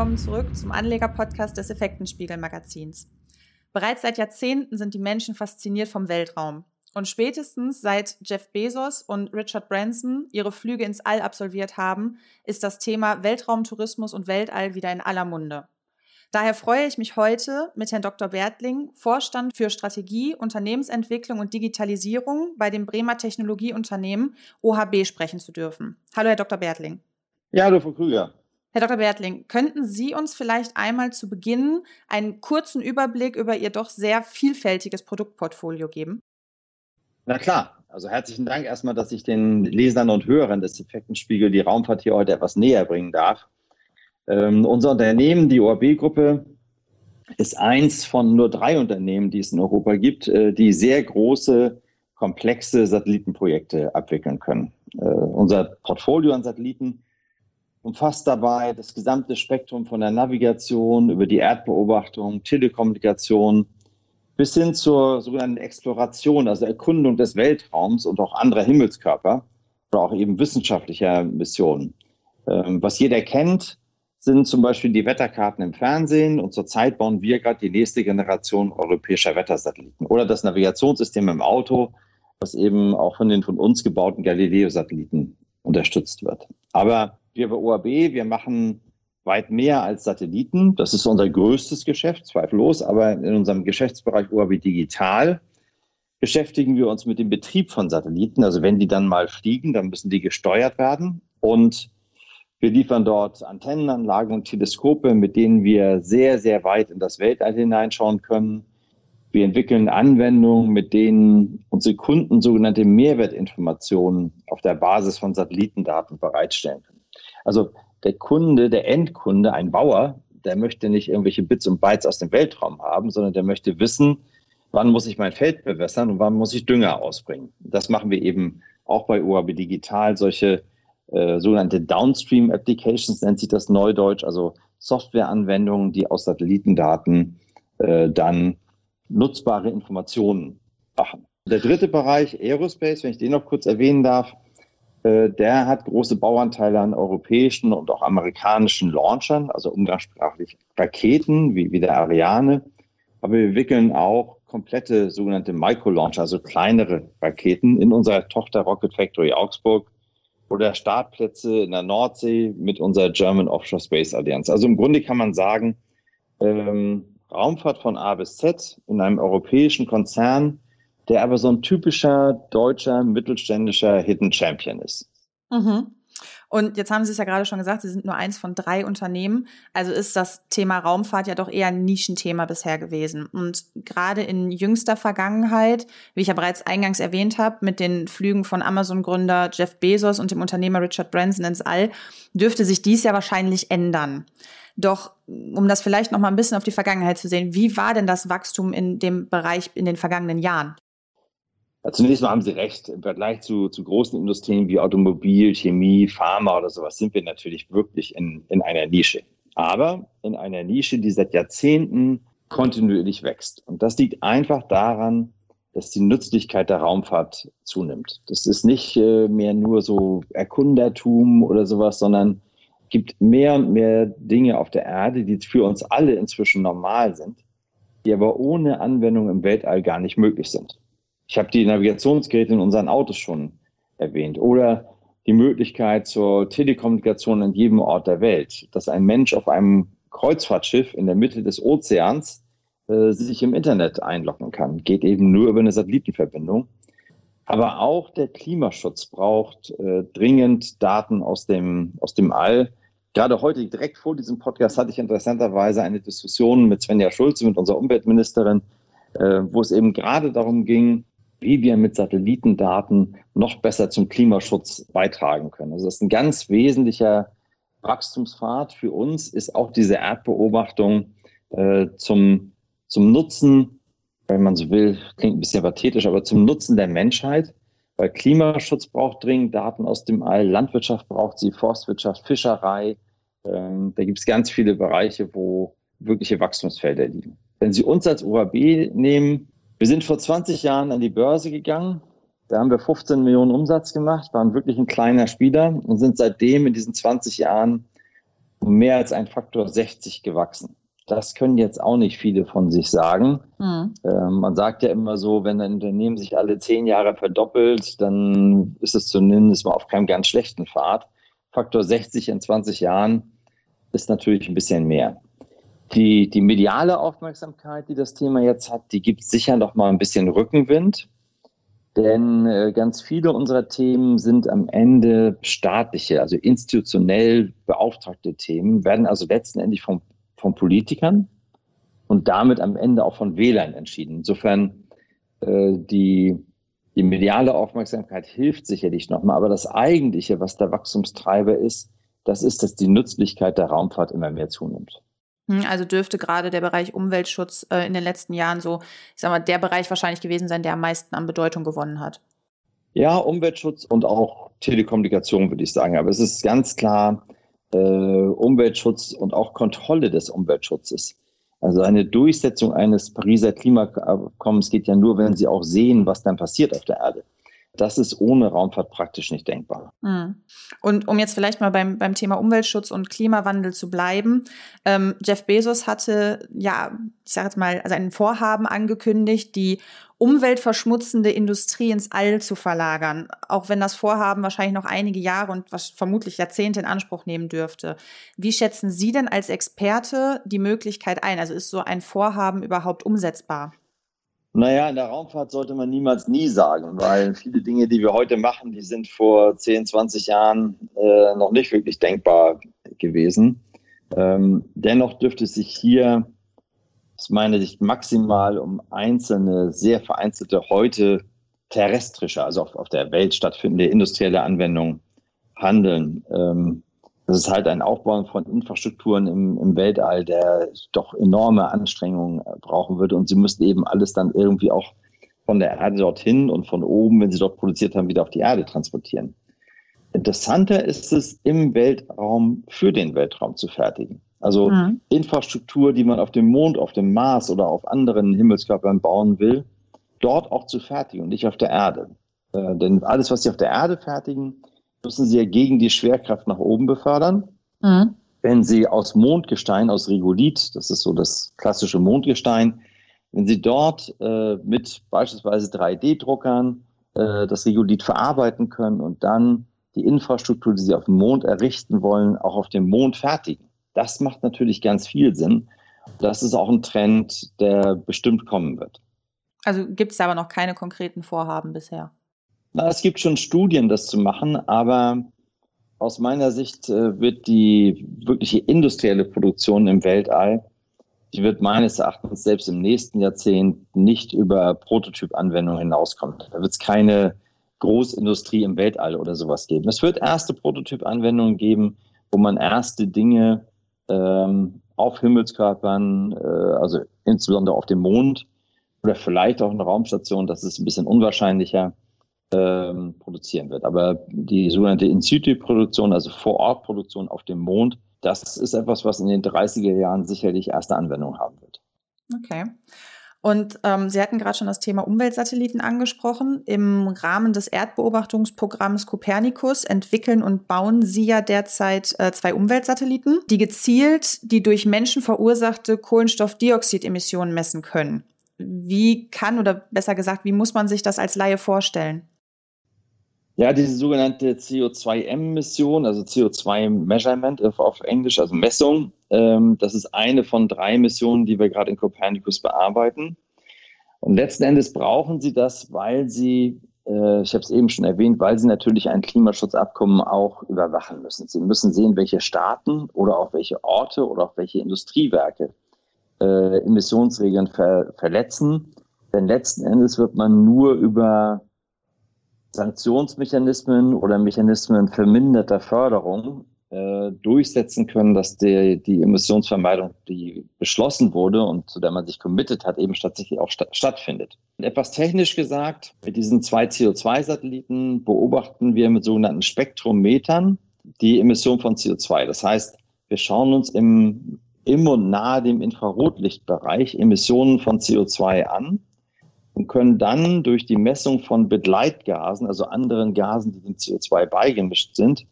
willkommen zurück zum Anleger-Podcast des Effektenspiegel-Magazins. Bereits seit Jahrzehnten sind die Menschen fasziniert vom Weltraum. Und spätestens seit Jeff Bezos und Richard Branson ihre Flüge ins All absolviert haben, ist das Thema Weltraumtourismus und Weltall wieder in aller Munde. Daher freue ich mich heute mit Herrn Dr. Bertling, Vorstand für Strategie, Unternehmensentwicklung und Digitalisierung bei dem Bremer Technologieunternehmen OHB sprechen zu dürfen. Hallo, Herr Dr. Bertling. Ja, hallo, Frau Krüger. Herr Dr. Bertling, könnten Sie uns vielleicht einmal zu Beginn einen kurzen Überblick über Ihr doch sehr vielfältiges Produktportfolio geben? Na klar. Also herzlichen Dank erstmal, dass ich den Lesern und Hörern des Effektenspiegel die Raumfahrt hier heute etwas näher bringen darf. Ähm, unser Unternehmen, die ORB-Gruppe, ist eins von nur drei Unternehmen, die es in Europa gibt, äh, die sehr große, komplexe Satellitenprojekte abwickeln können. Äh, unser Portfolio an Satelliten umfasst dabei das gesamte Spektrum von der Navigation über die Erdbeobachtung, Telekommunikation bis hin zur sogenannten Exploration, also Erkundung des Weltraums und auch anderer Himmelskörper oder auch eben wissenschaftlicher Missionen. Ähm, was jeder kennt, sind zum Beispiel die Wetterkarten im Fernsehen und zurzeit bauen wir gerade die nächste Generation europäischer Wettersatelliten oder das Navigationssystem im Auto, was eben auch von den von uns gebauten Galileo-Satelliten unterstützt wird. Aber wir bei OAB, wir machen weit mehr als Satelliten. Das ist unser größtes Geschäft, zweifellos. Aber in unserem Geschäftsbereich OAB Digital beschäftigen wir uns mit dem Betrieb von Satelliten. Also wenn die dann mal fliegen, dann müssen die gesteuert werden. Und wir liefern dort Antennenanlagen und Teleskope, mit denen wir sehr, sehr weit in das Weltall hineinschauen können. Wir entwickeln Anwendungen, mit denen unsere Kunden sogenannte Mehrwertinformationen auf der Basis von Satellitendaten bereitstellen können. Also der Kunde, der Endkunde, ein Bauer, der möchte nicht irgendwelche Bits und Bytes aus dem Weltraum haben, sondern der möchte wissen, wann muss ich mein Feld bewässern und wann muss ich Dünger ausbringen. Das machen wir eben auch bei UAB Digital, solche äh, sogenannte Downstream Applications nennt sich das neudeutsch, also Softwareanwendungen, die aus Satellitendaten äh, dann nutzbare Informationen machen. Der dritte Bereich, Aerospace, wenn ich den noch kurz erwähnen darf, äh, der hat große Bauanteile an europäischen und auch amerikanischen Launchern, also umgangssprachlich Raketen wie, wie der Ariane. Aber wir wickeln auch komplette sogenannte Micro-Launcher, also kleinere Raketen in unserer Tochter Rocket Factory Augsburg oder Startplätze in der Nordsee mit unserer German Offshore Space Allianz. Also im Grunde kann man sagen, ähm, Raumfahrt von A bis Z in einem europäischen Konzern, der aber so ein typischer deutscher mittelständischer Hidden Champion ist. Mhm. Und jetzt haben Sie es ja gerade schon gesagt, Sie sind nur eins von drei Unternehmen. Also ist das Thema Raumfahrt ja doch eher ein Nischenthema bisher gewesen. Und gerade in jüngster Vergangenheit, wie ich ja bereits eingangs erwähnt habe, mit den Flügen von Amazon-Gründer Jeff Bezos und dem Unternehmer Richard Branson ins All, dürfte sich dies ja wahrscheinlich ändern. Doch um das vielleicht noch mal ein bisschen auf die Vergangenheit zu sehen, wie war denn das Wachstum in dem Bereich in den vergangenen Jahren? Zunächst mal haben Sie recht. Im Vergleich zu, zu großen Industrien wie Automobil, Chemie, Pharma oder sowas sind wir natürlich wirklich in, in einer Nische. Aber in einer Nische, die seit Jahrzehnten kontinuierlich wächst. Und das liegt einfach daran, dass die Nützlichkeit der Raumfahrt zunimmt. Das ist nicht äh, mehr nur so Erkundertum oder sowas, sondern gibt mehr und mehr Dinge auf der Erde, die für uns alle inzwischen normal sind, die aber ohne Anwendung im Weltall gar nicht möglich sind. Ich habe die Navigationsgeräte in unseren Autos schon erwähnt oder die Möglichkeit zur Telekommunikation an jedem Ort der Welt, dass ein Mensch auf einem Kreuzfahrtschiff in der Mitte des Ozeans äh, sich im Internet einloggen kann. Geht eben nur über eine Satellitenverbindung. Aber auch der Klimaschutz braucht äh, dringend Daten aus dem, aus dem All. Gerade heute, direkt vor diesem Podcast, hatte ich interessanterweise eine Diskussion mit Svenja Schulze, mit unserer Umweltministerin, äh, wo es eben gerade darum ging, wie wir mit Satellitendaten noch besser zum Klimaschutz beitragen können. Also das ist ein ganz wesentlicher Wachstumspfad für uns, ist auch diese Erdbeobachtung äh, zum, zum Nutzen, wenn man so will, klingt ein bisschen pathetisch, aber zum Nutzen der Menschheit. Weil Klimaschutz braucht dringend Daten aus dem All, Landwirtschaft braucht sie, Forstwirtschaft, Fischerei. Ähm, da gibt es ganz viele Bereiche, wo wirkliche Wachstumsfelder liegen. Wenn Sie uns als OAB nehmen, wir sind vor 20 Jahren an die Börse gegangen. Da haben wir 15 Millionen Umsatz gemacht, waren wirklich ein kleiner Spieler und sind seitdem in diesen 20 Jahren um mehr als ein Faktor 60 gewachsen. Das können jetzt auch nicht viele von sich sagen. Mhm. Ähm, man sagt ja immer so, wenn ein Unternehmen sich alle zehn Jahre verdoppelt, dann ist es zumindest mal auf keinem ganz schlechten Pfad. Faktor 60 in 20 Jahren ist natürlich ein bisschen mehr. Die, die mediale Aufmerksamkeit, die das Thema jetzt hat, die gibt sicher noch mal ein bisschen Rückenwind. Denn äh, ganz viele unserer Themen sind am Ende staatliche, also institutionell beauftragte Themen, werden also letztendlich vom von Politikern und damit am Ende auch von Wählern entschieden. Insofern äh, die, die mediale Aufmerksamkeit hilft sicherlich nochmal, aber das Eigentliche, was der Wachstumstreiber ist, das ist, dass die Nützlichkeit der Raumfahrt immer mehr zunimmt. Hm, also dürfte gerade der Bereich Umweltschutz äh, in den letzten Jahren so, ich sag mal, der Bereich wahrscheinlich gewesen sein, der am meisten an Bedeutung gewonnen hat. Ja, Umweltschutz und auch Telekommunikation, würde ich sagen. Aber es ist ganz klar, äh, Umweltschutz und auch Kontrolle des Umweltschutzes. Also eine Durchsetzung eines Pariser Klimaabkommens geht ja nur, wenn Sie auch sehen, was dann passiert auf der Erde. Das ist ohne Raumfahrt praktisch nicht denkbar. Hm. Und um jetzt vielleicht mal beim, beim Thema Umweltschutz und Klimawandel zu bleiben, ähm, Jeff Bezos hatte ja, ich sage jetzt mal, also ein Vorhaben angekündigt, die umweltverschmutzende Industrie ins All zu verlagern, auch wenn das Vorhaben wahrscheinlich noch einige Jahre und was vermutlich Jahrzehnte in Anspruch nehmen dürfte. Wie schätzen Sie denn als Experte die Möglichkeit ein? Also ist so ein Vorhaben überhaupt umsetzbar? Naja, in der Raumfahrt sollte man niemals nie sagen, weil viele Dinge, die wir heute machen, die sind vor 10, 20 Jahren äh, noch nicht wirklich denkbar gewesen. Ähm, dennoch dürfte sich hier aus meiner Sicht maximal um einzelne, sehr vereinzelte, heute terrestrische, also auf, auf der Welt stattfindende industrielle Anwendungen handeln. Ähm, das ist halt ein Aufbau von Infrastrukturen im, im Weltall, der doch enorme Anstrengungen brauchen würde. Und sie müssten eben alles dann irgendwie auch von der Erde dorthin und von oben, wenn sie dort produziert haben, wieder auf die Erde transportieren. Interessanter ist es, im Weltraum für den Weltraum zu fertigen. Also mhm. Infrastruktur, die man auf dem Mond, auf dem Mars oder auf anderen Himmelskörpern bauen will, dort auch zu fertigen und nicht auf der Erde. Äh, denn alles, was sie auf der Erde fertigen, müssen sie ja gegen die Schwerkraft nach oben befördern. Mhm. Wenn sie aus Mondgestein, aus Regolith, das ist so das klassische Mondgestein, wenn sie dort äh, mit beispielsweise 3D-Druckern äh, das Regolith verarbeiten können und dann die Infrastruktur, die sie auf dem Mond errichten wollen, auch auf dem Mond fertigen, das macht natürlich ganz viel Sinn. Das ist auch ein Trend, der bestimmt kommen wird. Also gibt es aber noch keine konkreten Vorhaben bisher? Na, es gibt schon Studien, das zu machen, aber aus meiner Sicht äh, wird die wirkliche industrielle Produktion im Weltall, die wird meines Erachtens selbst im nächsten Jahrzehnt nicht über Prototypanwendungen hinauskommen. Da wird es keine Großindustrie im Weltall oder sowas geben. Es wird erste Prototypanwendungen geben, wo man erste Dinge ähm, auf Himmelskörpern, äh, also insbesondere auf dem Mond oder vielleicht auch eine Raumstation, das ist ein bisschen unwahrscheinlicher, ähm, produzieren wird. Aber die sogenannte In-Situ-Produktion, also Vor-Ort-Produktion auf dem Mond, das ist etwas, was in den 30er Jahren sicherlich erste Anwendung haben wird. Okay. Und ähm, Sie hatten gerade schon das Thema Umweltsatelliten angesprochen. Im Rahmen des Erdbeobachtungsprogramms Copernicus entwickeln und bauen Sie ja derzeit äh, zwei Umweltsatelliten, die gezielt die durch Menschen verursachte Kohlenstoffdioxidemissionen messen können. Wie kann oder besser gesagt, wie muss man sich das als Laie vorstellen? Ja, diese sogenannte CO2-M-Mission, also CO2-Measurement auf Englisch, also Messung, ähm, das ist eine von drei Missionen, die wir gerade in Copernicus bearbeiten. Und letzten Endes brauchen sie das, weil sie, äh, ich habe es eben schon erwähnt, weil sie natürlich ein Klimaschutzabkommen auch überwachen müssen. Sie müssen sehen, welche Staaten oder auch welche Orte oder auch welche Industriewerke äh, Emissionsregeln ver verletzen. Denn letzten Endes wird man nur über Sanktionsmechanismen oder Mechanismen verminderter Förderung äh, durchsetzen können, dass die, die Emissionsvermeidung, die beschlossen wurde und zu der man sich committed hat, eben tatsächlich auch sta stattfindet. Etwas technisch gesagt, mit diesen zwei CO2-Satelliten beobachten wir mit sogenannten Spektrometern die Emission von CO2. Das heißt, wir schauen uns im, im und nahe dem Infrarotlichtbereich Emissionen von CO2 an und können dann durch die Messung von Begleitgasen, also anderen Gasen, die dem CO2 beigemischt sind,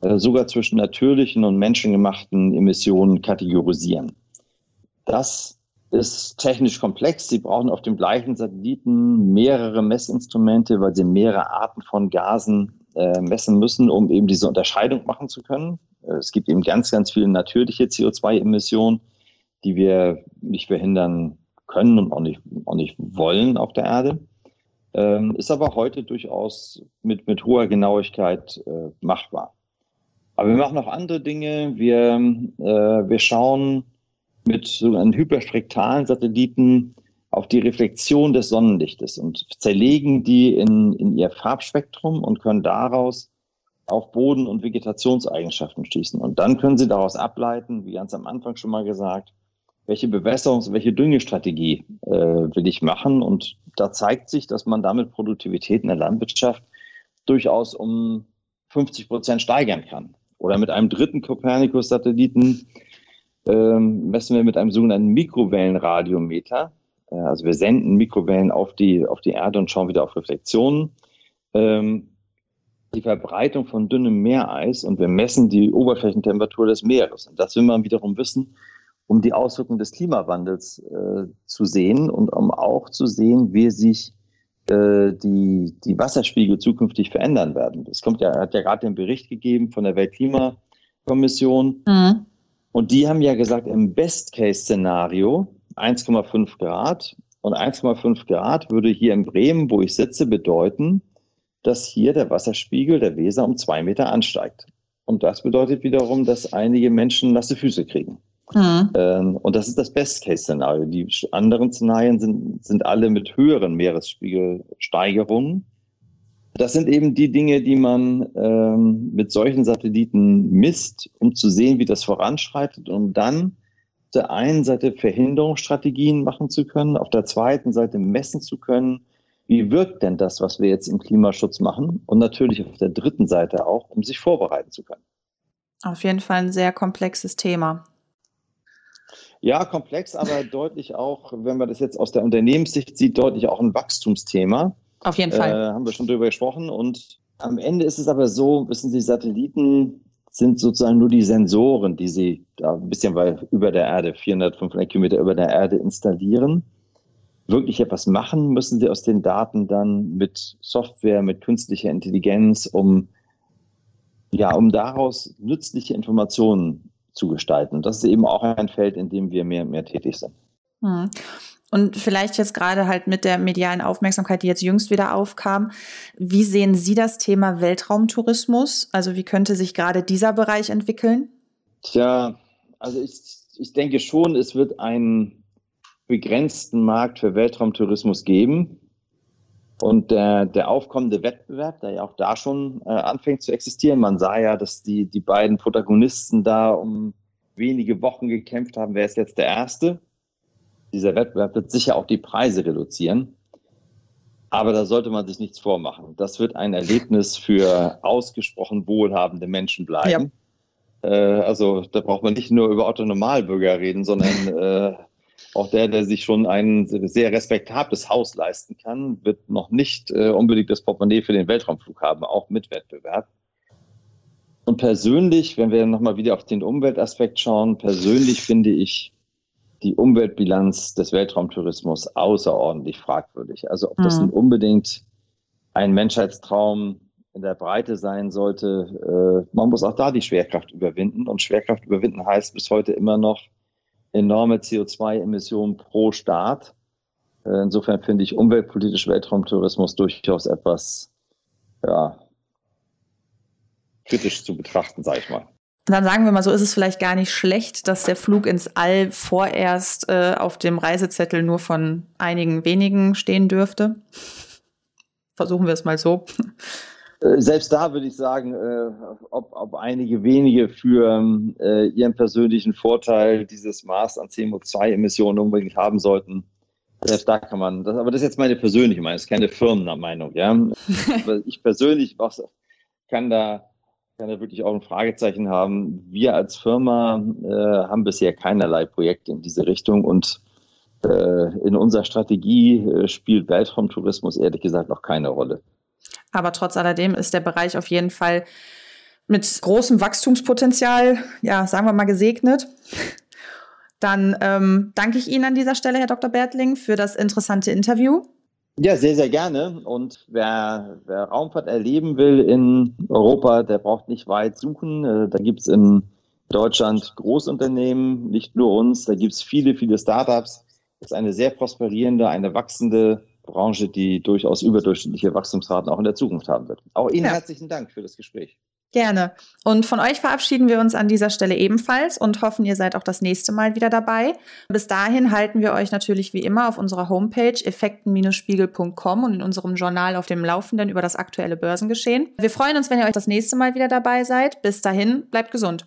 äh, sogar zwischen natürlichen und menschengemachten Emissionen kategorisieren. Das ist technisch komplex. Sie brauchen auf dem gleichen Satelliten mehrere Messinstrumente, weil sie mehrere Arten von Gasen äh, messen müssen, um eben diese Unterscheidung machen zu können. Äh, es gibt eben ganz, ganz viele natürliche CO2-Emissionen, die wir nicht verhindern können und auch nicht, auch nicht wollen auf der Erde. Ähm, ist aber heute durchaus mit, mit hoher Genauigkeit äh, machbar. Aber wir machen auch andere Dinge. Wir, äh, wir schauen mit sogenannten hyperspektralen Satelliten auf die Reflexion des Sonnenlichtes und zerlegen die in, in ihr Farbspektrum und können daraus auf Boden- und Vegetationseigenschaften schließen. Und dann können Sie daraus ableiten, wie ganz am Anfang schon mal gesagt, welche Bewässerungs-, welche Düngestrategie äh, will ich machen. Und da zeigt sich, dass man damit Produktivität in der Landwirtschaft durchaus um 50 Prozent steigern kann. Oder mit einem dritten Copernicus-Satelliten ähm, messen wir mit einem sogenannten Mikrowellenradiometer. Äh, also wir senden Mikrowellen auf die, auf die Erde und schauen wieder auf Reflexionen. Ähm, die Verbreitung von dünnem Meereis und wir messen die Oberflächentemperatur des Meeres. Und das will man wiederum wissen, um die Auswirkungen des Klimawandels äh, zu sehen und um auch zu sehen, wie sich äh, die, die Wasserspiegel zukünftig verändern werden. Es kommt ja, hat ja gerade den Bericht gegeben von der Weltklimakommission. Mhm. Und die haben ja gesagt, im Best-Case-Szenario 1,5 Grad. Und 1,5 Grad würde hier in Bremen, wo ich sitze, bedeuten, dass hier der Wasserspiegel der Weser um zwei Meter ansteigt. Und das bedeutet wiederum, dass einige Menschen nasse Füße kriegen. Mhm. Ähm, und das ist das Best-Case-Szenario. Die anderen Szenarien sind, sind alle mit höheren Meeresspiegelsteigerungen. Das sind eben die Dinge, die man ähm, mit solchen Satelliten misst, um zu sehen, wie das voranschreitet, um dann auf der einen Seite Verhinderungsstrategien machen zu können, auf der zweiten Seite messen zu können, wie wirkt denn das, was wir jetzt im Klimaschutz machen? Und natürlich auf der dritten Seite auch, um sich vorbereiten zu können. Auf jeden Fall ein sehr komplexes Thema. Ja, komplex, aber deutlich auch, wenn man das jetzt aus der Unternehmenssicht sieht, deutlich auch ein Wachstumsthema. Auf jeden Fall. Äh, haben wir schon drüber gesprochen. Und am Ende ist es aber so, wissen Sie, Satelliten sind sozusagen nur die Sensoren, die Sie da ein bisschen weil über der Erde, 400, 500 Kilometer über der Erde installieren wirklich etwas machen, müssen sie aus den Daten dann mit Software, mit künstlicher Intelligenz, um ja, um daraus nützliche Informationen zu gestalten. Das ist eben auch ein Feld, in dem wir mehr und mehr tätig sind. Hm. Und vielleicht jetzt gerade halt mit der medialen Aufmerksamkeit, die jetzt jüngst wieder aufkam, wie sehen Sie das Thema Weltraumtourismus? Also wie könnte sich gerade dieser Bereich entwickeln? Tja, also ich, ich denke schon, es wird ein begrenzten Markt für Weltraumtourismus geben. Und der, der aufkommende Wettbewerb, der ja auch da schon äh, anfängt zu existieren, man sah ja, dass die, die beiden Protagonisten da um wenige Wochen gekämpft haben, wer ist jetzt der Erste. Dieser Wettbewerb wird sicher auch die Preise reduzieren. Aber da sollte man sich nichts vormachen. Das wird ein Erlebnis für ausgesprochen wohlhabende Menschen bleiben. Ja. Äh, also da braucht man nicht nur über Otto Normalbürger reden, sondern äh, auch der, der sich schon ein sehr respektables Haus leisten kann, wird noch nicht äh, unbedingt das Portemonnaie für den Weltraumflug haben, auch mit Wettbewerb. Und persönlich, wenn wir nochmal wieder auf den Umweltaspekt schauen, persönlich finde ich die Umweltbilanz des Weltraumtourismus außerordentlich fragwürdig. Also ob das mhm. unbedingt ein Menschheitstraum in der Breite sein sollte, äh, man muss auch da die Schwerkraft überwinden. Und Schwerkraft überwinden heißt bis heute immer noch, enorme CO2-Emissionen pro Staat. Äh, insofern finde ich umweltpolitisch Weltraumtourismus durchaus etwas ja, kritisch zu betrachten, sage ich mal. Dann sagen wir mal so, ist es vielleicht gar nicht schlecht, dass der Flug ins All vorerst äh, auf dem Reisezettel nur von einigen wenigen stehen dürfte. Versuchen wir es mal so. Äh, selbst da würde ich sagen, äh, ob, ob einige wenige für äh, ihren persönlichen Vorteil dieses Maß an CO2-Emissionen unbedingt haben sollten. Selbst da kann man, das, aber das ist jetzt meine persönliche Meinung, das ist keine Firmenmeinung, ja. ich persönlich kann da, kann da wirklich auch ein Fragezeichen haben. Wir als Firma äh, haben bisher keinerlei Projekte in diese Richtung und äh, in unserer Strategie äh, spielt Weltraumtourismus ehrlich gesagt noch keine Rolle. Aber trotz alledem ist der Bereich auf jeden Fall mit großem Wachstumspotenzial, ja, sagen wir mal, gesegnet. Dann ähm, danke ich Ihnen an dieser Stelle, Herr Dr. Bertling, für das interessante Interview. Ja, sehr, sehr gerne. Und wer, wer Raumfahrt erleben will in Europa, der braucht nicht weit suchen. Äh, da gibt es in Deutschland Großunternehmen, nicht nur uns. Da gibt es viele, viele Startups. Das ist eine sehr prosperierende, eine wachsende Branche, die durchaus überdurchschnittliche Wachstumsraten auch in der Zukunft haben wird. Auch Ihnen ja. herzlichen Dank für das Gespräch. Gerne. Und von euch verabschieden wir uns an dieser Stelle ebenfalls und hoffen, ihr seid auch das nächste Mal wieder dabei. Bis dahin halten wir euch natürlich wie immer auf unserer Homepage effekten-spiegel.com und in unserem Journal auf dem Laufenden über das aktuelle Börsengeschehen. Wir freuen uns, wenn ihr euch das nächste Mal wieder dabei seid. Bis dahin, bleibt gesund.